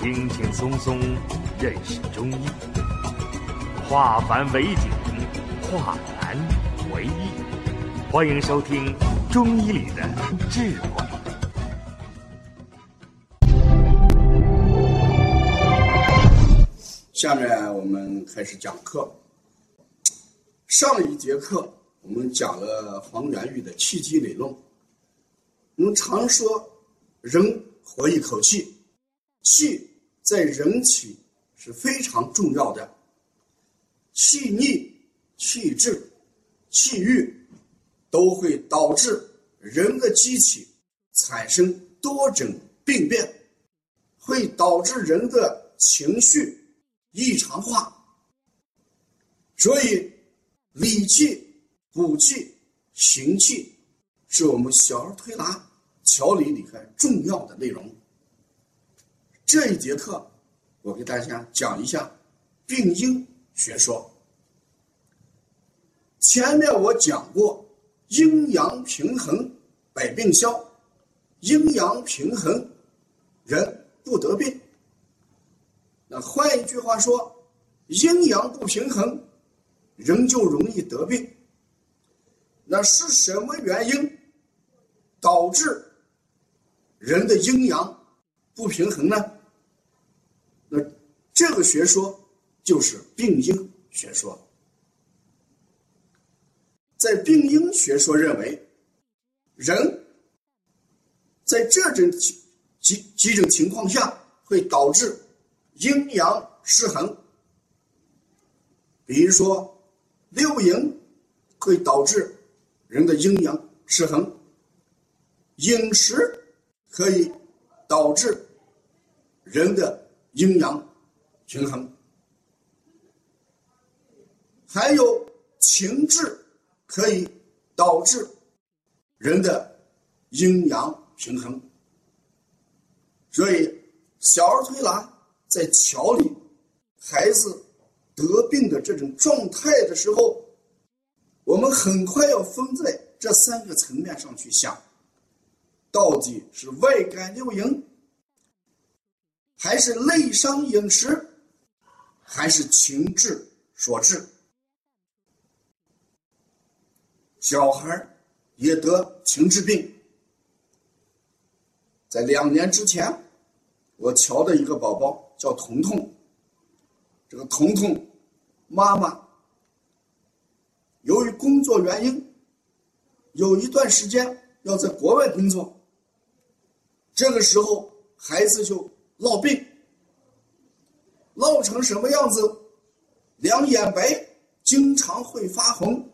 轻轻松松认识中医，化繁为简，化难为易。欢迎收听《中医里的智慧》。下面我们开始讲课。上一节课我们讲了黄元玉的气机理论。我们常说，人活一口气，气在人体是非常重要的。气逆、气滞、气郁，都会导致人的机体产生多种病变，会导致人的情绪。异常化，所以理气、补气、行气是我们小儿推拿调理里很重要的内容。这一节课，我给大家讲一下病因学说。前面我讲过，阴阳平衡百病消，阴阳平衡人不得病。那换一句话说，阴阳不平衡，人就容易得病。那是什么原因导致人的阴阳不平衡呢？这个学说就是病因学说。在病因学说认为，人在这种几几几种情况下会导致。阴阳失衡，比如说六淫会导致人的阴阳失衡，饮食可以导致人的阴阳平衡，还有情志可以导致人的阴阳平衡，所以小儿推拿。在调理孩子得病的这种状态的时候，我们很快要分在这三个层面上去想：到底是外感六淫，还是内伤饮食，还是情志所致？小孩也得情志病，在两年之前，我瞧的一个宝宝。叫彤彤，这个彤彤妈妈由于工作原因，有一段时间要在国外工作。这个时候孩子就闹病，闹成什么样子？两眼白，经常会发红，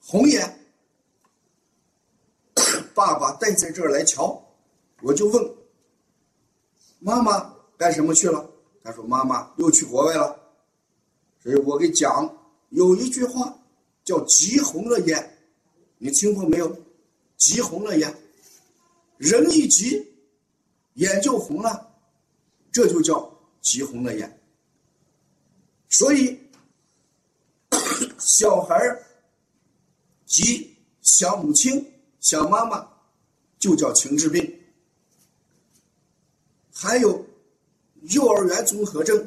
红眼。爸爸带在这儿来瞧，我就问。妈妈干什么去了？他说：“妈妈又去国外了。”所以我给讲有一句话叫“急红了眼”，你听过没有？“急红了眼”，人一急，眼就红了，这就叫“急红了眼”。所以小孩急想母亲、想妈妈，就叫情志病。还有幼儿园综合症，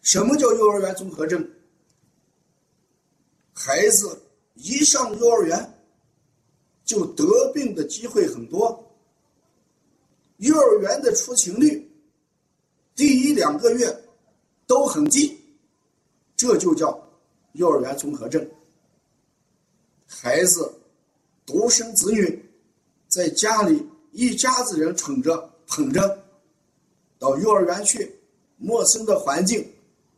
什么叫幼儿园综合症？孩子一上幼儿园就得病的机会很多，幼儿园的出勤率第一两个月都很低，这就叫幼儿园综合症。孩子独生子女在家里一家子人宠着捧着。到幼儿园去，陌生的环境，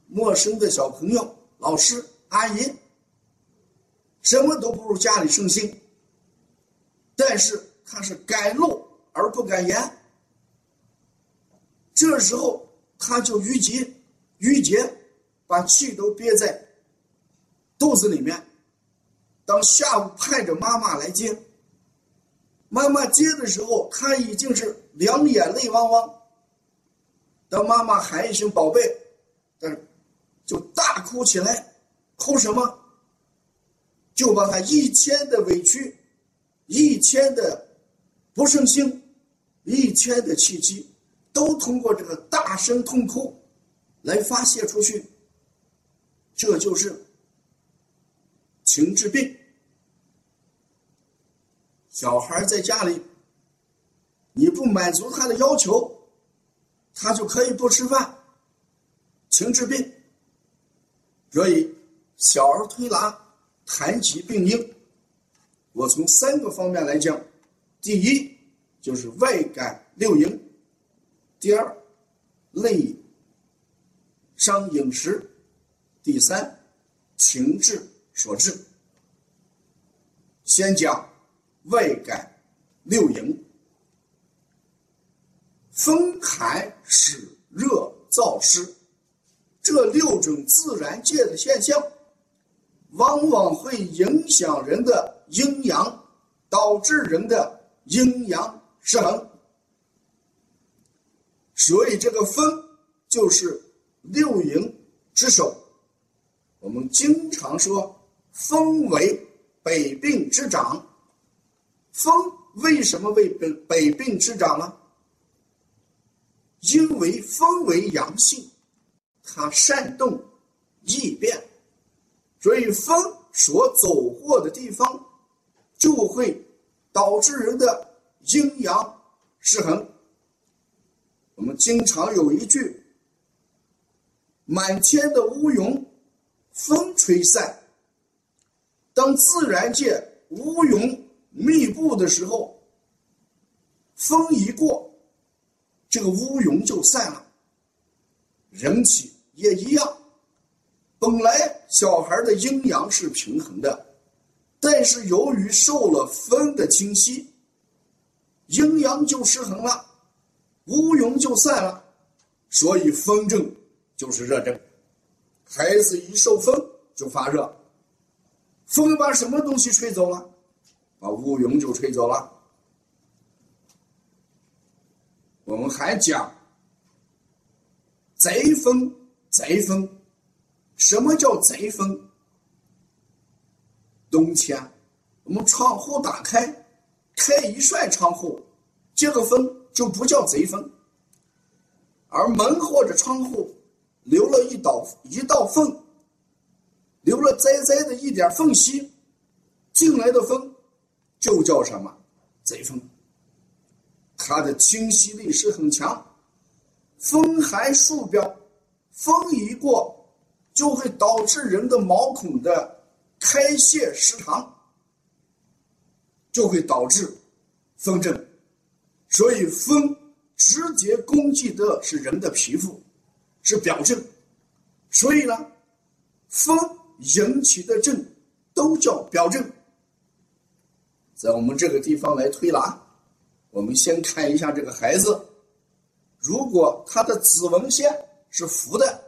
陌生的小朋友、老师、阿姨，什么都不如家里顺心。但是他是敢怒而不敢言，这时候他就郁结，郁结，把气都憋在肚子里面。当下午盼着妈妈来接，妈妈接的时候，他已经是两眼泪汪汪。当妈妈喊一声“宝贝”，但是就大哭起来，哭什么？就把他一天的委屈、一天的不顺心、一天的气机，都通过这个大声痛哭来发泄出去，这就是情志病。小孩在家里，你不满足他的要求，他就可以不吃饭，情治病。所以，小儿推拿谈及病因，我从三个方面来讲：第一，就是外感六淫；第二，内伤饮食；第三，情志所致。先讲。外感六淫，风寒使热燥湿，这六种自然界的现象，往往会影响人的阴阳，导致人的阴阳失衡。所以，这个风就是六淫之首。我们经常说，风为百病之长。风为什么为百百病之长呢？因为风为阳性，它善动易变，所以风所走过的地方，就会导致人的阴阳失衡。我们经常有一句：“满天的乌云，风吹散。”当自然界乌云。密布的时候，风一过，这个乌云就散了。人体也一样，本来小孩的阴阳是平衡的，但是由于受了风的侵袭，阴阳就失衡了，乌云就散了，所以风症就是热症。孩子一受风就发热，风把什么东西吹走了？把乌云就吹走了。我们还讲贼风，贼风，什么叫贼风？冬天我们窗户打开，开一扇窗户，这个风就不叫贼风；而门或者窗户留了一道一道缝，留了窄窄的一点缝隙，进来的风。就叫什么贼风，它的侵袭力是很强，风寒数标，风一过就会导致人的毛孔的开泄失常，就会导致风症。所以风直接攻击的是人的皮肤，是表症。所以呢，风引起的症都叫表症。在我们这个地方来推拿，我们先看一下这个孩子，如果他的子纹线是浮的，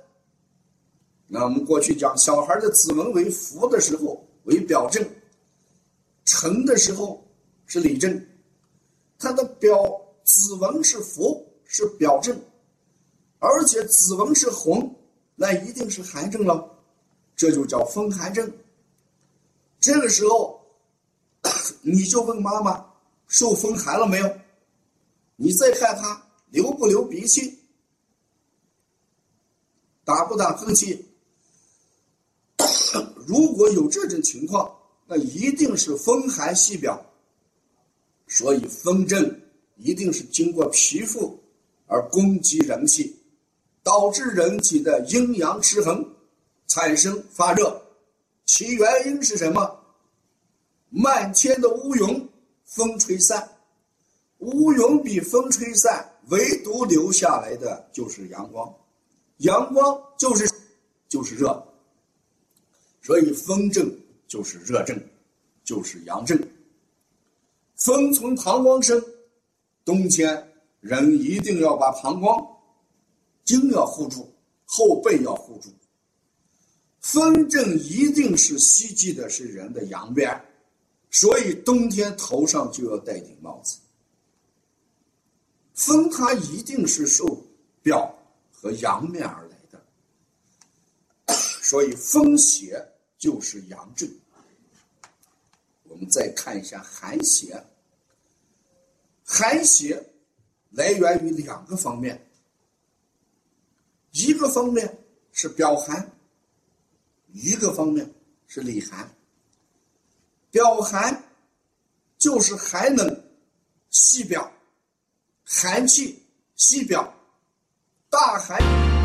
那我们过去讲小孩的子纹为浮的时候为表症，沉的时候是里症，他的表子纹是浮是表症，而且子纹是红，那一定是寒症了，这就叫风寒症。这个时候。你就问妈妈受风寒了没有？你再看他流不流鼻涕，打不打喷嚏？如果有这种情况，那一定是风寒系表。所以风症一定是经过皮肤而攻击人体，导致人体的阴阳失衡，产生发热。其原因是什么？漫天的乌云，风吹散，乌云比风吹散，唯独留下来的就是阳光，阳光就是就是热，所以风症就是热症，就是阳症。风从膀胱生，冬天人一定要把膀胱经要护住，后背要护住。风症一定是袭击的是人的阳边。所以冬天头上就要戴顶帽子。风它一定是受表和阳面而来的，所以风邪就是阳症。我们再看一下寒邪，寒邪来源于两个方面，一个方面是表寒，一个方面是里寒。表寒就是寒冷细表，寒气细表，大寒。